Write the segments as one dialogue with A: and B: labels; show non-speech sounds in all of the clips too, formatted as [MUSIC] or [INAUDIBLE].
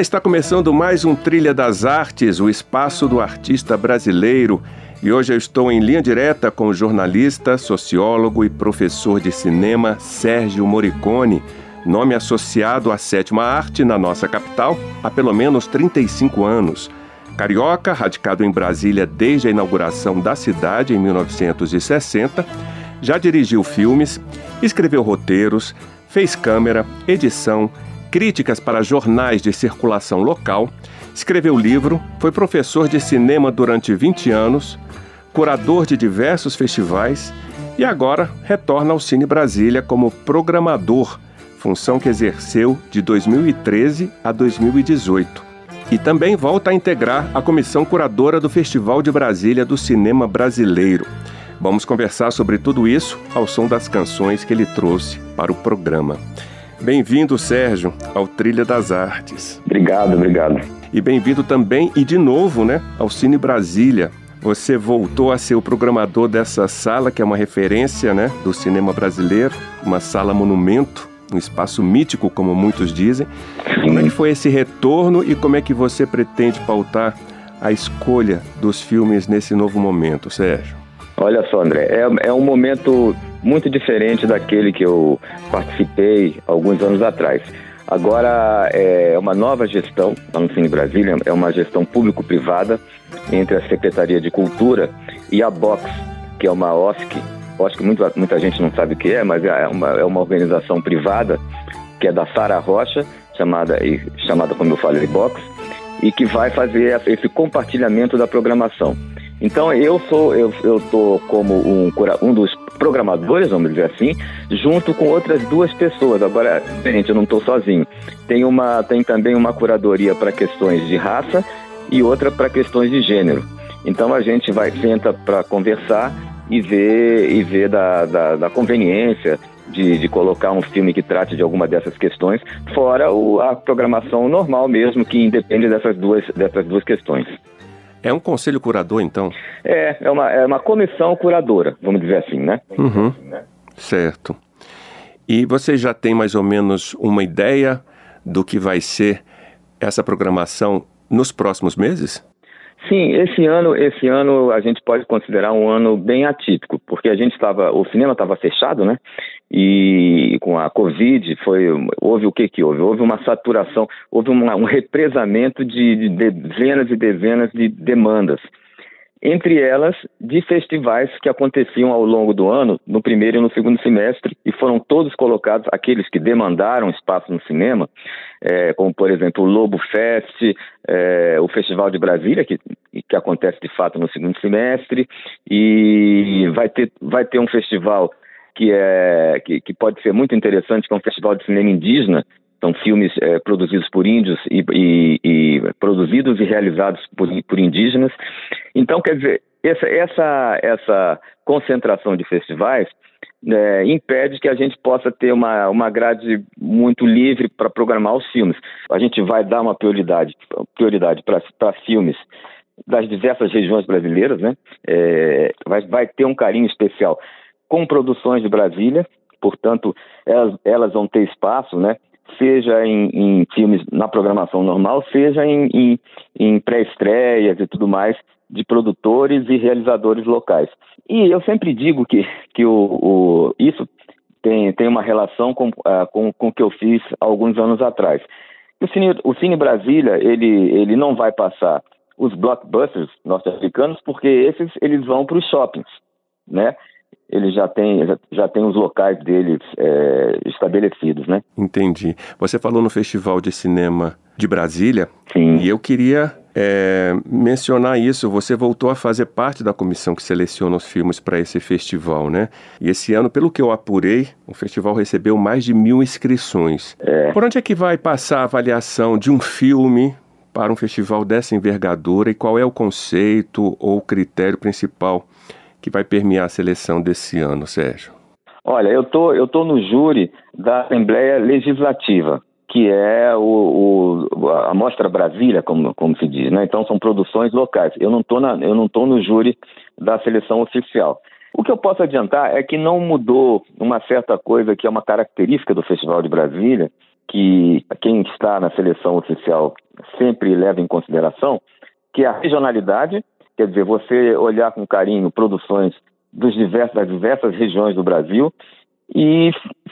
A: Está começando mais um Trilha das Artes, o espaço do artista brasileiro. E hoje eu estou em linha direta com o jornalista, sociólogo e professor de cinema Sérgio Moricone, nome associado à sétima arte na nossa capital há pelo menos 35 anos. Carioca, radicado em Brasília desde a inauguração da cidade em 1960, já dirigiu filmes, escreveu roteiros, fez câmera, edição, críticas para jornais de circulação local, escreveu livro, foi professor de cinema durante 20 anos, curador de diversos festivais e agora retorna ao Cine Brasília como programador, função que exerceu de 2013 a 2018. E também volta a integrar a comissão curadora do Festival de Brasília do Cinema Brasileiro. Vamos conversar sobre tudo isso ao som das canções que ele trouxe para o programa. Bem-vindo, Sérgio, ao Trilha das Artes.
B: Obrigado, obrigado.
A: E bem-vindo também, e de novo, né, ao Cine Brasília. Você voltou a ser o programador dessa sala, que é uma referência né, do cinema brasileiro, uma sala monumento, um espaço mítico, como muitos dizem. Como é que foi esse retorno e como é que você pretende pautar a escolha dos filmes nesse novo momento, Sérgio?
B: Olha só, André, é, é um momento muito diferente daquele que eu participei alguns anos atrás. Agora é uma nova gestão lá no Cine Brasília, é uma gestão público-privada entre a Secretaria de Cultura e a Box, que é uma OSC. Que muita, muita gente não sabe o que é, mas é uma, é uma organização privada que é da Sara Rocha, chamada, chamada como eu falei, Box, e que vai fazer esse compartilhamento da programação. Então eu sou eu eu tô como um, um dos programadores, vamos dizer assim, junto com outras duas pessoas. Agora, gente, eu não estou sozinho. Tem uma tem também uma curadoria para questões de raça e outra para questões de gênero. Então a gente vai senta para conversar e ver e ver da, da, da conveniência de, de, colocar um filme que trate de alguma dessas questões, fora o, a programação normal mesmo, que independe dessas duas, dessas duas questões.
A: É um conselho curador, então?
B: É, é uma, é uma comissão curadora, vamos dizer assim, né?
A: Uhum. Certo. E você já tem mais ou menos uma ideia do que vai ser essa programação nos próximos meses?
B: Sim, esse ano, esse ano a gente pode considerar um ano bem atípico, porque a gente estava, o cinema estava fechado, né? E com a Covid foi, houve o que que houve? Houve uma saturação, houve uma, um represamento de, de dezenas e dezenas de demandas entre elas de festivais que aconteciam ao longo do ano, no primeiro e no segundo semestre, e foram todos colocados, aqueles que demandaram espaço no cinema, é, como por exemplo o Lobo Fest, é, o Festival de Brasília, que, que acontece de fato no segundo semestre, e vai ter, vai ter um festival que, é, que, que pode ser muito interessante, que é um festival de cinema indígena, são filmes é, produzidos por índios e, e, e, produzidos e realizados por, por indígenas. Então, quer dizer, essa, essa, essa concentração de festivais é, impede que a gente possa ter uma, uma grade muito livre para programar os filmes. A gente vai dar uma prioridade prioridade para filmes das diversas regiões brasileiras, né? É, vai, vai ter um carinho especial com produções de Brasília, portanto, elas, elas vão ter espaço, né? Seja em, em filmes na programação normal, seja em, em, em pré-estreias e tudo mais de produtores e realizadores locais. E eu sempre digo que, que o, o isso tem, tem uma relação com, uh, com, com o que eu fiz alguns anos atrás. O Cine, o Cine Brasília, ele, ele não vai passar os blockbusters norte-americanos, porque esses eles vão para os shoppings, né? Ele já tem, já, já tem os locais deles é, estabelecidos, né?
A: Entendi. Você falou no Festival de Cinema de Brasília
B: Sim.
A: e eu queria é, mencionar isso. Você voltou a fazer parte da comissão que seleciona os filmes para esse festival, né? E esse ano, pelo que eu apurei, o festival recebeu mais de mil inscrições. É. Por onde é que vai passar a avaliação de um filme para um festival dessa envergadura e qual é o conceito ou critério principal que vai permear a seleção desse ano, Sérgio?
B: Olha, eu tô, eu tô no júri da Assembleia Legislativa que é o, o, a Mostra Brasília, como, como se diz, né? Então são produções locais. Eu não estou eu não tô no júri da seleção oficial. O que eu posso adiantar é que não mudou uma certa coisa que é uma característica do Festival de Brasília, que quem está na seleção oficial sempre leva em consideração, que é a regionalidade, quer dizer, você olhar com carinho produções dos diversos, das diversas regiões do Brasil e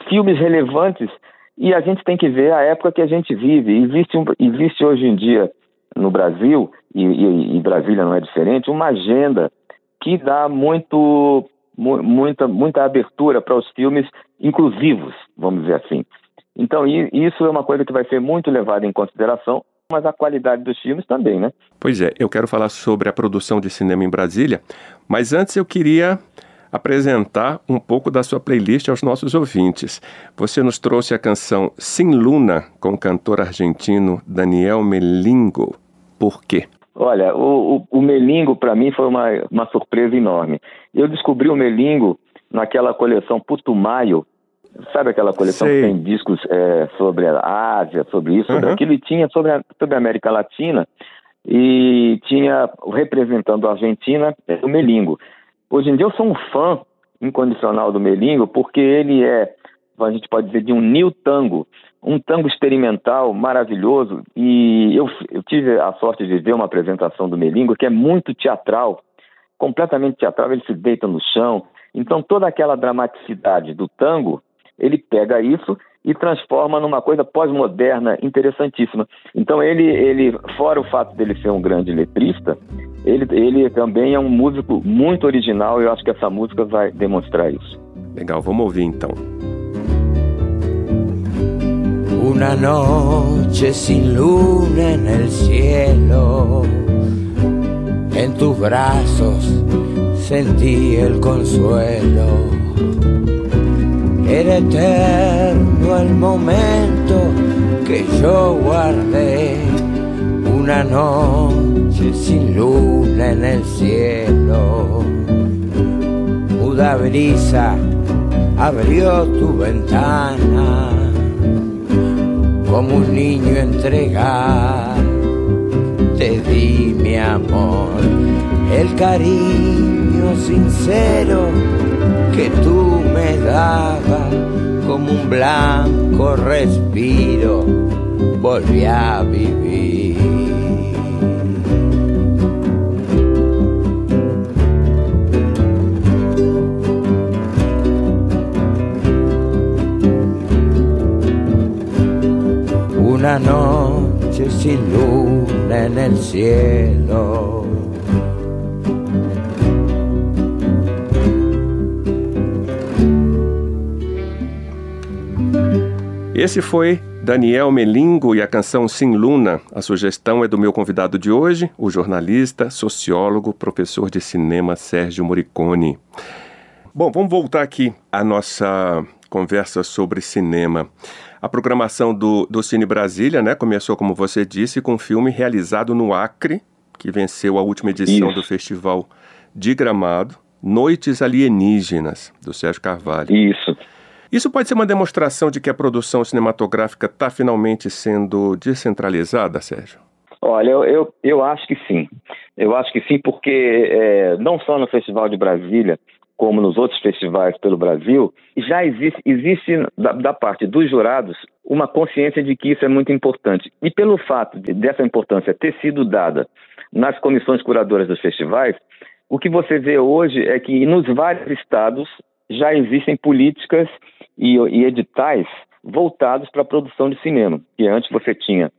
B: filmes relevantes e a gente tem que ver a época que a gente vive. Existe, um, existe hoje em dia no Brasil, e, e, e, Brasília não é diferente, uma agenda que dá muito, muita, muita abertura para os filmes inclusivos, vamos dizer assim. Então, isso é uma coisa que vai ser muito levada em consideração, mas a qualidade dos filmes também, né?
A: Pois é, eu quero falar sobre a produção de cinema em Brasília, mas antes eu queria apresentar um pouco da sua playlist aos nossos ouvintes. Você nos trouxe a canção Sim Luna com o cantor argentino Daniel Melingo. Por quê?
B: Olha, o, o, o Melingo para mim foi uma, uma surpresa enorme. Eu descobri o Melingo naquela coleção Putumayo, sabe aquela coleção Sei. que tem discos é, sobre a Ásia, sobre isso, sobre uhum. aquilo, e tinha sobre a, sobre a América Latina, e tinha representando a Argentina o Melingo. Hoje em dia eu sou um fã incondicional do Melingo, porque ele é, a gente pode dizer, de um new tango, um tango experimental maravilhoso. E eu, eu tive a sorte de ver uma apresentação do Melingo que é muito teatral, completamente teatral. Ele se deita no chão. Então toda aquela dramaticidade do tango, ele pega isso e transforma numa coisa pós-moderna interessantíssima. Então ele, ele, fora o fato dele ser um grande letrista, ele, ele também é um músico muito original e eu acho que essa música vai demonstrar isso.
A: Legal, vamos ouvir então.
C: Una noche sin luna en el cielo, en tus brazos sentí el consuelo. Era eterno el momento que yo guardé, una noche sin luna en el cielo. Muda brisa abrió tu ventana como un niño entregar. Te di mi amor, el cariño sincero que tú me dabas como un blanco respiro. Volví a vivir. una noche sin luna en el cielo.
A: Esse foi Daniel Melingo e a canção Sim Luna. A sugestão é do meu convidado de hoje, o jornalista, sociólogo, professor de cinema Sérgio Moricone. Bom, vamos voltar aqui à nossa conversa sobre cinema. A programação do, do Cine Brasília né, começou, como você disse, com um filme realizado no Acre, que venceu a última edição Isso. do Festival de Gramado, Noites Alienígenas, do Sérgio Carvalho.
B: Isso.
A: Isso pode ser uma demonstração de que a produção cinematográfica está finalmente sendo descentralizada, Sérgio?
B: Olha, eu, eu, eu, acho que sim. Eu acho que sim, porque é, não só no Festival de Brasília, como nos outros festivais pelo Brasil, já existe, existe da, da, parte dos jurados uma consciência de que isso é muito importante. E pelo fato de, dessa importância ter sido dada nas comissões curadoras dos festivais, o que você vê hoje é que nos vários estados já existem políticas e, e editais voltados para a produção de cinema, que antes você tinha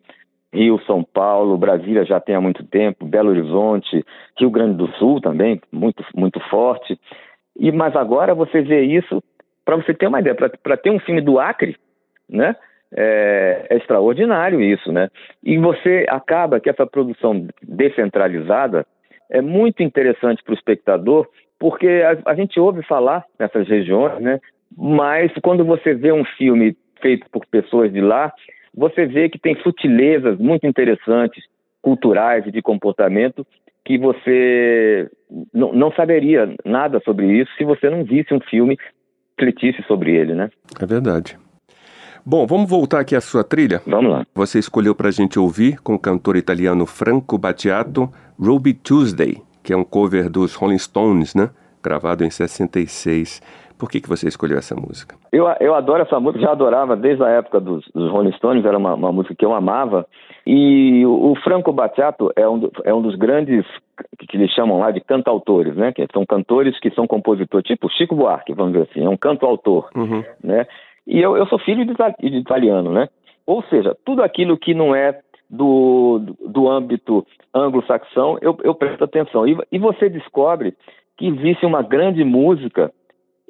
B: Rio, São Paulo, Brasília já tem há muito tempo, Belo Horizonte, Rio Grande do Sul também, muito, muito forte. E mas agora você vê isso, para você ter uma ideia, para ter um filme do Acre, né? É, é, extraordinário isso, né? E você acaba que essa produção descentralizada é muito interessante para o espectador, porque a, a, gente ouve falar nessas regiões, né? Mas quando você vê um filme feito por pessoas de lá, você vê que tem sutilezas muito interessantes, culturais e de comportamento, que você não, não saberia nada sobre isso se você não visse um filme refletisse sobre ele, né?
A: É verdade. Bom, vamos voltar aqui à sua trilha?
B: Vamos lá.
A: Você escolheu para a gente ouvir com o cantor italiano Franco Battiato, Ruby Tuesday, que é um cover dos Rolling Stones, né? Gravado em 66. Por que, que você escolheu essa música?
B: Eu, eu adoro essa música, já adorava desde a época dos, dos Rolling Stones, era uma, uma, música que eu amava. E o, o Franco Battiato é um, é um dos grandes que eles chamam lá de cantautores, né? Que são cantores que são compositores, tipo Chico Buarque, vamos dizer assim, é um canto-autor, uhum. né? E eu, eu sou filho de, de italiano, né? Ou seja, tudo aquilo que não é do, do âmbito anglo-saxão, eu, eu presto atenção. E, e você descobre que existe uma grande música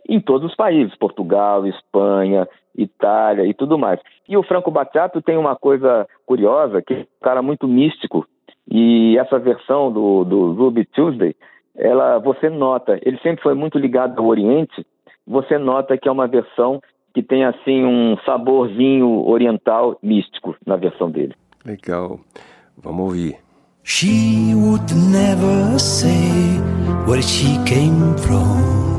B: em todos os países, Portugal, Espanha, Itália e tudo mais. E o Franco Battiato tem uma coisa curiosa, que é um cara muito místico, e essa versão do, do Ruby Tuesday, ela, você nota, ele sempre foi muito ligado ao Oriente, você nota que é uma versão que tem assim um saborzinho oriental místico na versão dele.
A: Legal. Vamos ouvir.
D: She would never say where she came from.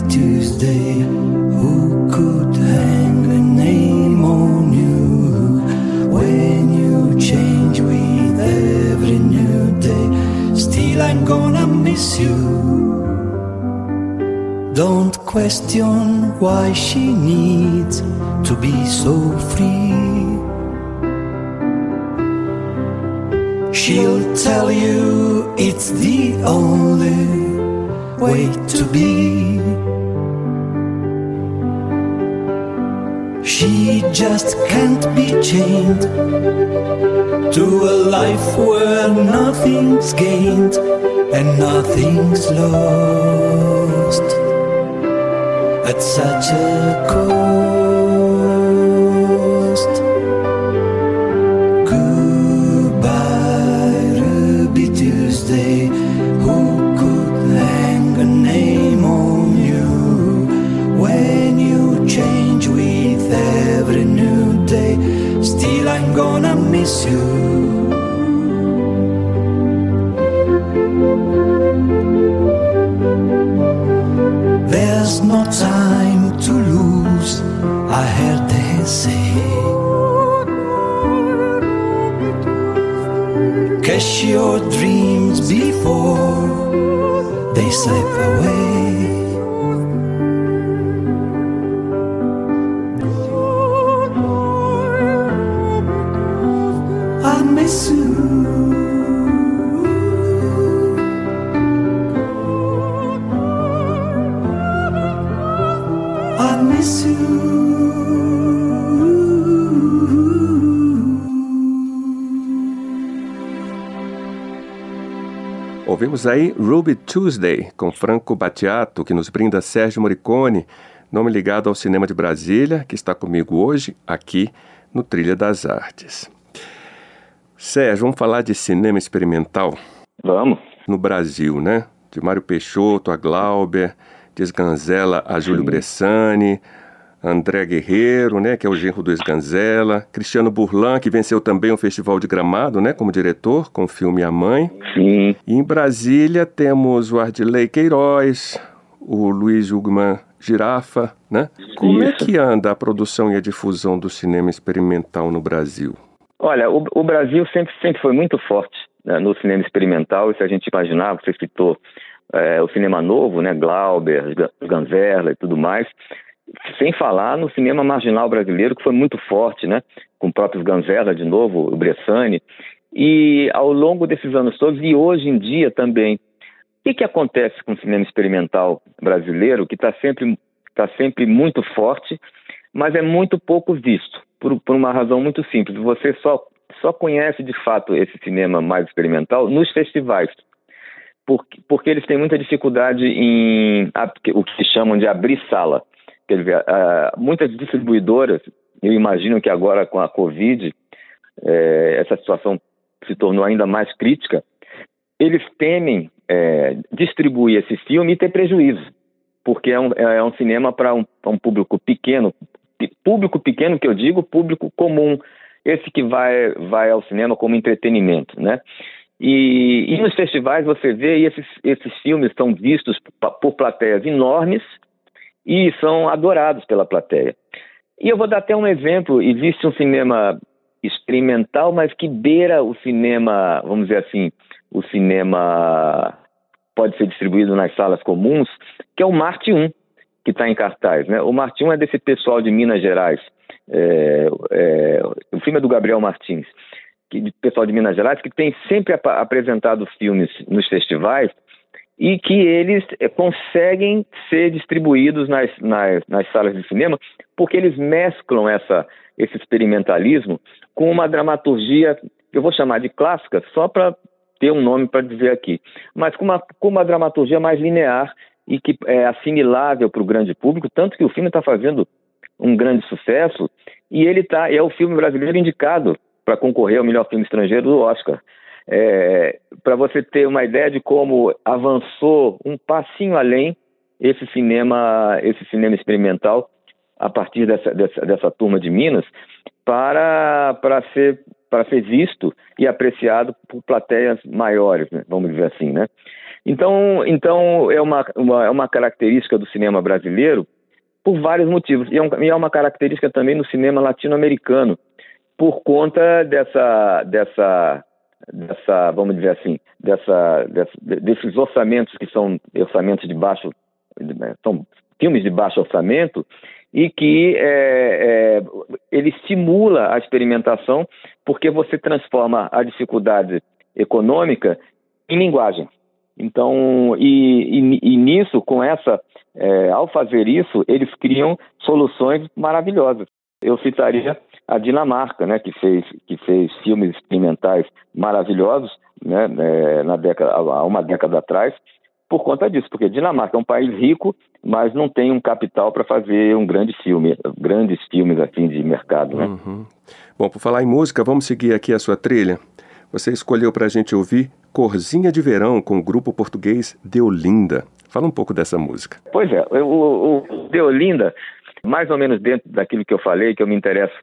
D: Tuesday. Who could hang a name on you when you change with every new day? Still, I'm gonna miss you. Don't question why she needs to be so free. She'll tell you it's the only way to be. She just can't be chained to a life where nothing's gained and nothing's lost at such a cost. Miss you. There's no time to lose, I heard they say. Catch your dreams before they slip
A: Ouvimos aí Ruby Tuesday, com Franco Battiato, que nos brinda Sérgio Morricone, nome ligado ao cinema de Brasília, que está comigo hoje aqui no Trilha das Artes. Sérgio, vamos falar de cinema experimental?
B: Vamos.
A: No Brasil, né? De Mário Peixoto a Glauber, de Sganzella a Júlio Bressani, André Guerreiro, né, que é o genro do Esganzela, Cristiano Burlan, que venceu também o Festival de Gramado, né, como diretor, com o filme A Mãe.
B: Sim.
A: E em Brasília temos o Ardilei Queiroz, o Luiz Hugman Girafa, né? Como é Isso. é que anda a produção e a difusão do cinema experimental no Brasil?
B: Olha, o, o Brasil sempre, sempre foi muito forte né, no cinema experimental, e se a gente imaginar, você citou é, o cinema novo, né, Glauber, Ganzerla e tudo mais, sem falar no cinema marginal brasileiro, que foi muito forte, né, com o próprio Ganzerla de novo, o Bressani, e ao longo desses anos todos, e hoje em dia também, o que, que acontece com o cinema experimental brasileiro, que está sempre, tá sempre muito forte, mas é muito pouco visto, por, por uma razão muito simples. Você só, só conhece de fato esse cinema mais experimental nos festivais porque, porque eles têm muita dificuldade em o que chamam de abrir sala. Uh, muitas distribuidoras, eu imagino que agora com a Covid, é, essa situação se tornou ainda mais crítica, eles temem é, distribuir esse filme e ter prejuízo, porque é um, é um cinema para um, um, público pequeno, público pequeno que eu digo, público comum, esse que vai, vai ao cinema como entretenimento, né? E, e nos festivais você vê e esses, esses filmes são vistos por plateias enormes e são adorados pela plateia. E eu vou dar até um exemplo: existe um cinema experimental, mas que beira o cinema, vamos dizer assim, o cinema pode ser distribuído nas salas comuns, que é o Marte 1, que está em cartaz. Né? O Marte 1 é desse pessoal de Minas Gerais. É, é, o filme é do Gabriel Martins que, pessoal de Minas Gerais, que tem sempre ap apresentado filmes nos festivais e que eles é, conseguem ser distribuídos nas, nas, nas, salas de cinema porque eles mesclam essa, esse experimentalismo com uma dramaturgia, eu vou chamar de clássica, só para ter um nome para dizer aqui, mas com uma, com uma dramaturgia mais linear e que é assimilável para o grande público, tanto que o filme está fazendo um grande sucesso e ele tá, é o filme brasileiro indicado para concorrer ao melhor filme estrangeiro do Oscar. É, para você ter uma ideia de como avançou um passinho além esse cinema, esse cinema experimental a partir dessa, dessa, dessa turma de Minas para, para, ser, para ser visto e apreciado por plateias maiores, né? vamos dizer assim, né? Então, então é, uma, uma, é uma característica do cinema brasileiro por vários motivos. E é, um, e é uma característica também no cinema latino-americano, por conta dessa, dessa, dessa vamos dizer assim, dessa, dessa, desses orçamentos que são orçamentos de baixo, são filmes de baixo orçamento e que é, é, ele estimula a experimentação porque você transforma a dificuldade econômica em linguagem. Então, e, e, e nisso, com essa, é, ao fazer isso, eles criam soluções maravilhosas. Eu citaria a Dinamarca, né, que fez, que fez filmes experimentais maravilhosos né, é, na década, há uma década atrás, por conta disso, porque Dinamarca é um país rico, mas não tem um capital para fazer um grande filme, grandes filmes assim de mercado. Né?
A: Uhum. Bom, por falar em música, vamos seguir aqui a sua trilha. Você escolheu para a gente ouvir Corzinha de Verão com o grupo português Deolinda. Fala um pouco dessa música.
B: Pois é, o, o Deolinda, mais ou menos dentro daquilo que eu falei, que eu me interesso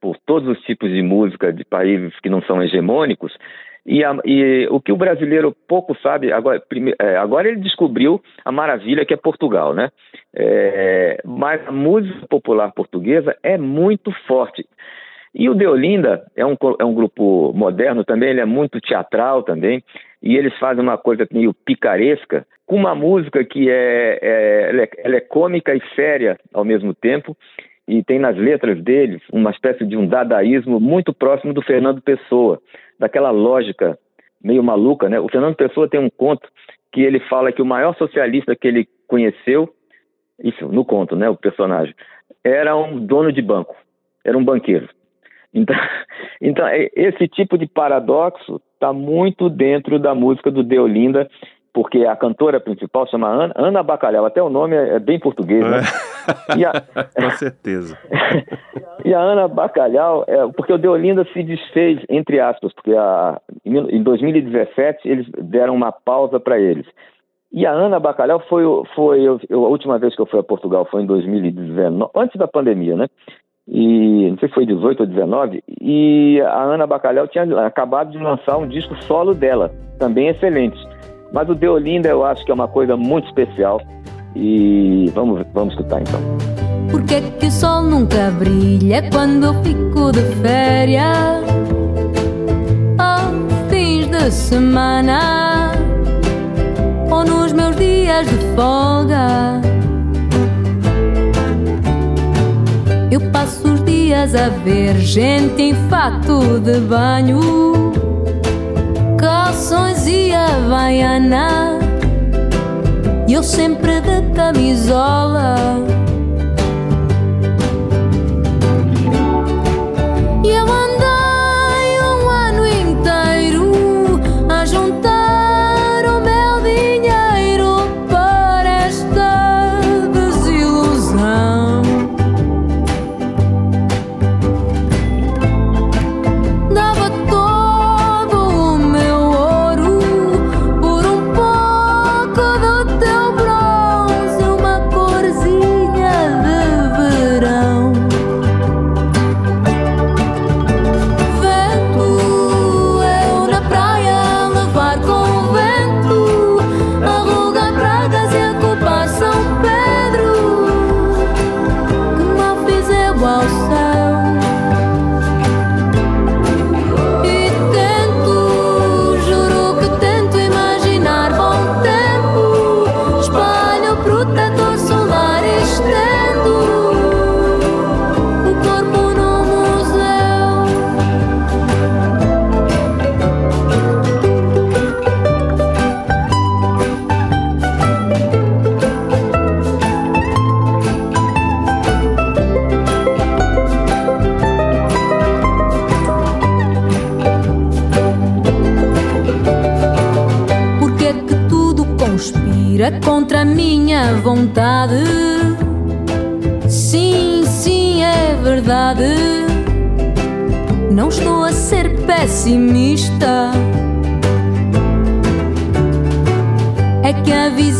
B: por todos os tipos de música de países que não são hegemônicos. E, a, e o que o brasileiro pouco sabe, agora, prime, é, agora ele descobriu a maravilha que é Portugal, né? É, mas a música popular portuguesa é muito forte. E o Deolinda é um, é um grupo moderno também, ele é muito teatral também, e eles fazem uma coisa meio picaresca, com uma música que é, é, ela é, ela é cômica e séria ao mesmo tempo, e tem nas letras deles uma espécie de um dadaísmo muito próximo do Fernando Pessoa, daquela lógica meio maluca, né? O Fernando Pessoa tem um conto que ele fala que o maior socialista que ele conheceu, isso no conto, né, o personagem, era um dono de banco, era um banqueiro. Então, [LAUGHS] então esse tipo de paradoxo está muito dentro da música do Deolinda porque a cantora principal chama Ana, Ana Bacalhau, até o nome é, é bem português, né?
A: É. A... [LAUGHS] Com certeza. [LAUGHS]
B: e a Ana Bacalhau, é, porque o Deolinda se desfez, entre aspas, porque a, em 2017 eles deram uma pausa para eles. E a Ana Bacalhau foi, foi eu, a última vez que eu fui a Portugal foi em 2019, antes da pandemia, né? E não sei se foi 18 ou 19, e a Ana Bacalhau tinha acabado de lançar um disco solo dela, também excelente. Mas o Deolinda eu acho que é uma coisa muito especial e vamos, vamos escutar então.
E: Por que, que o sol nunca brilha quando eu fico de férias? Aos fins de semana ou nos meus dias de folga. Eu passo os dias a ver gente em fato de banho, calções e havaiana, e eu sempre de camisola. contra a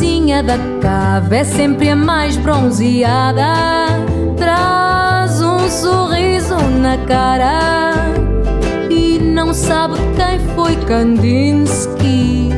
E: a vizinha da cave é sempre a mais bronzeada. Traz um sorriso na cara e não sabe quem foi Kandinsky.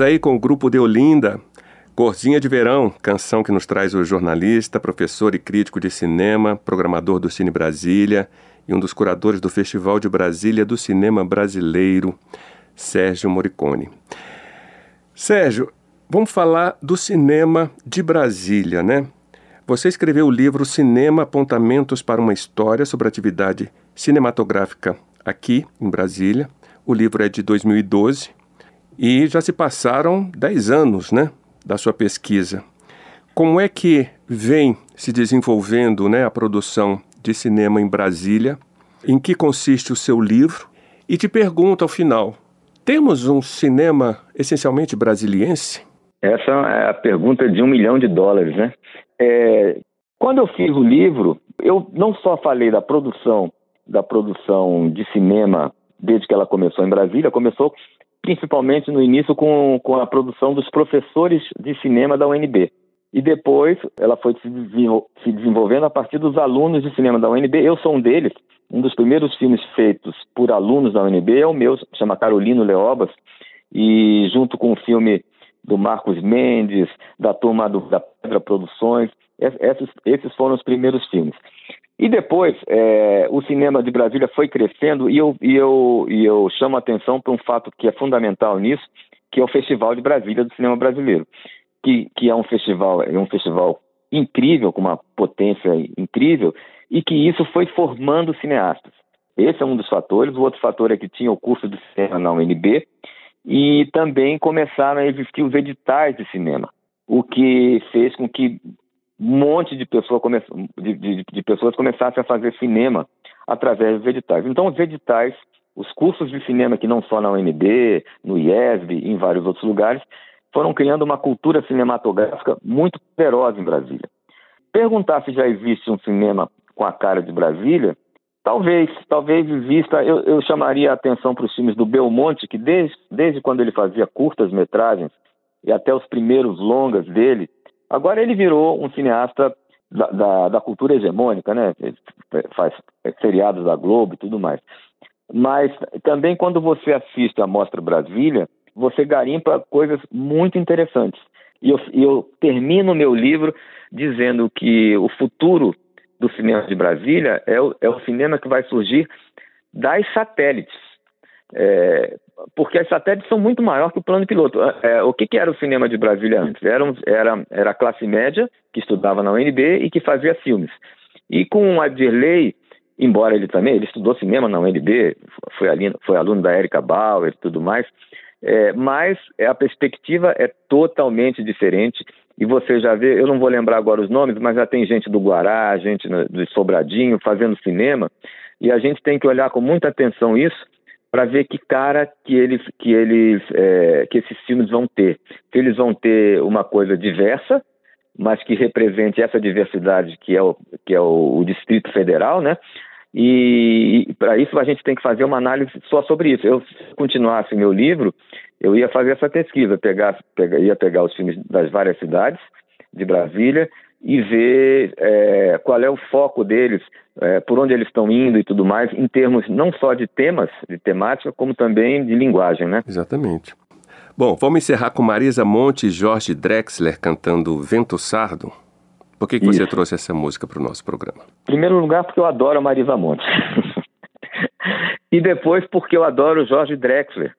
A: Aí com o grupo de Olinda, Corzinha de Verão, canção que nos traz o jornalista, professor e crítico de cinema, programador do Cine Brasília e um dos curadores do Festival de Brasília do Cinema Brasileiro, Sérgio Moricone. Sérgio, vamos falar do cinema de Brasília, né? Você escreveu o livro Cinema Apontamentos para uma História sobre atividade cinematográfica aqui em Brasília. O livro é de 2012 e já se passaram 10 anos né, da sua pesquisa. Como é que vem se desenvolvendo né, a produção de cinema em Brasília? Em que consiste o seu livro? E te pergunto ao final: temos um cinema essencialmente brasiliense?
B: Essa é a pergunta de um milhão de dólares, né? É, quando eu fiz o livro, eu não só falei da produção da produção de cinema desde que ela começou em Brasília, começou principalmente no início com, com a produção dos professores de cinema da UNB. E depois ela foi se, se desenvolvendo a partir dos alunos de cinema da UNB. Eu sou um deles. Um dos primeiros filmes feitos por alunos da UNB é o meu, chama Carolino Leobas, e junto com o filme do Marcos Mendes, da turma do, da Pedra Produções, esses, esses foram os primeiros filmes. E depois, é, o cinema de Brasília foi crescendo e eu, e eu, e eu chamo a atenção para um fato que é fundamental nisso, que é o Festival de Brasília do Cinema Brasileiro, que, que é um festival, é um festival incrível, com uma potência incrível, e que isso foi formando cineastas. Esse é um dos fatores. O outro fator é que tinha o curso de cinema na UNB e também começaram a existir os editais de cinema, o que fez com que um monte de, pessoa come... de, de, de pessoas começassem a fazer cinema através dos editais. Então, os editais, os cursos de cinema que não só na UNB, no IESB, em vários outros lugares, foram criando uma cultura cinematográfica muito poderosa em Brasília. Perguntar se já existe um cinema com a cara de Brasília, talvez, talvez exista. Eu, eu chamaria a atenção para os filmes do Belmonte, que desde, desde quando ele fazia curtas metragens e até os primeiros longas dele, agora ele virou um cineasta da, da, da cultura hegemônica, né? Ele faz seriados da Globo e tudo mais. Mas também quando você assiste a Mostra Brasília, você garimpa coisas muito interessantes. E eu, eu termino meu livro dizendo que o futuro do cinema de Brasília é o, é o cinema que vai surgir das satélites. É, porque as satélites são muito maiores que o plano piloto. É, o que, que, era o cinema de Brasília antes? Era, era, era a classe média que estudava na UNB e que fazia filmes. E com a Dirley, embora ele também, ele estudou cinema na UNB, foi, ali, foi aluno da Erika Bauer e tudo mais, é, mas a perspectiva é totalmente diferente e você já vê, eu não vou lembrar agora os nomes, mas já tem gente do Guará, gente do Sobradinho fazendo cinema, e a gente tem que olhar com muita atenção isso para ver que cara que eles que eles é, que esses filmes vão ter. Se eles vão ter uma coisa diversa, mas que represente essa diversidade que é o, que é o, o Distrito Federal, né? E, e para isso a gente tem que fazer uma análise só sobre isso. Eu, se continuasse meu livro, eu ia fazer essa pesquisa, pegar, pegar, ia pegar os filmes das várias cidades de Brasília e ver é, qual é o foco deles, é, por onde eles estão indo e tudo mais, em termos não só de temas, de temática, como também de linguagem, né?
A: Exatamente. Bom, vamos encerrar com Marisa Monte e Jorge Drexler cantando Vento Sardo. Por que, que você trouxe essa música para o nosso programa?
B: Em primeiro lugar, porque eu adoro a Marisa Monte. [LAUGHS] e depois, porque eu adoro o Jorge Drexler,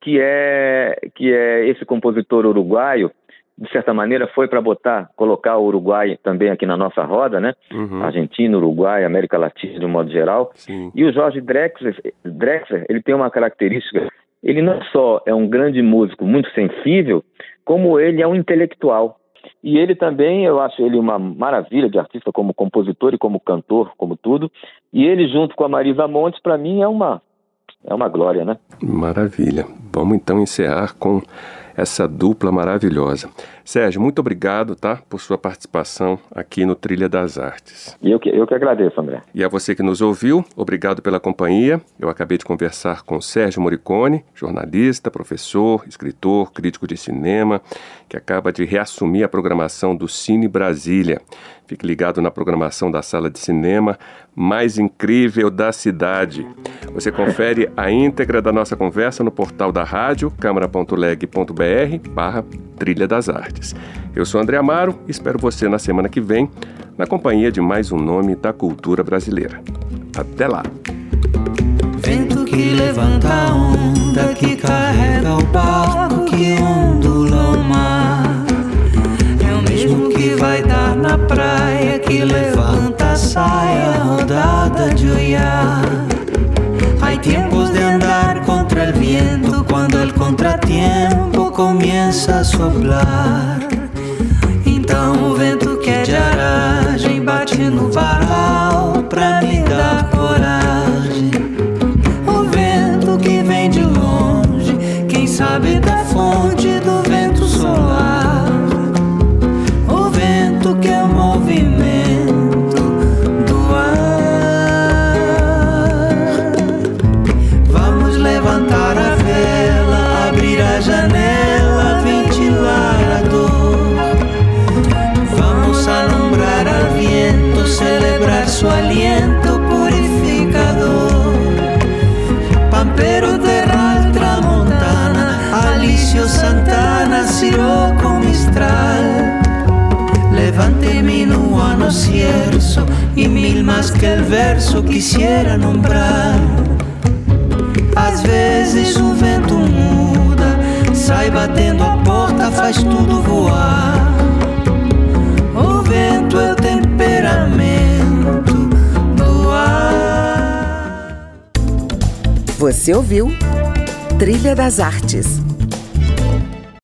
B: que é, que é esse compositor uruguaio, de certa maneira foi para botar, colocar o Uruguai também aqui na nossa roda, né? Uhum. Argentina, Uruguai, América Latina de um modo geral. Sim. E o Jorge Drexler, Drexler, ele tem uma característica, ele não só é um grande músico, muito sensível, como ele é um intelectual. E ele também, eu acho ele uma maravilha de artista como compositor e como cantor, como tudo. E ele junto com a Marisa Montes, para mim é uma é uma glória, né?
A: Maravilha. Vamos então encerrar com essa dupla maravilhosa. Sérgio, muito obrigado, tá, por sua participação aqui no Trilha das Artes.
B: E eu que, eu que agradeço, André.
A: E a você que nos ouviu, obrigado pela companhia. Eu acabei de conversar com Sérgio Moricone, jornalista, professor, escritor, crítico de cinema, que acaba de reassumir a programação do Cine Brasília. Fique ligado na programação da sala de cinema mais incrível da cidade. Você confere a íntegra da nossa conversa no portal da rádio, câmara.leg.br barra Trilha das Artes. Eu sou André Amaro espero você na semana que vem, na companhia de mais um nome da cultura brasileira. Até lá!
F: Vento que levanta a onda, que carrega o barco, que ondula o mar. É o mesmo que vai dar na praia, que levanta a saia rodada de olhar. Hay tiempos de andar contra el viento, cuando el contratiempo comienza a soplar. Então o vento que é de aragem bate no varal pra me dar coragem. O vento que vem de longe, quem sabe da fonte do vento solar. O vento que é o movimento cierzo y mil más que el verso quisiera nombrar. Às vezes o vento muda, sai batendo a porta, faz tudo voar. O vento é o temperamento do ar.
G: Você ouviu Trilha das Artes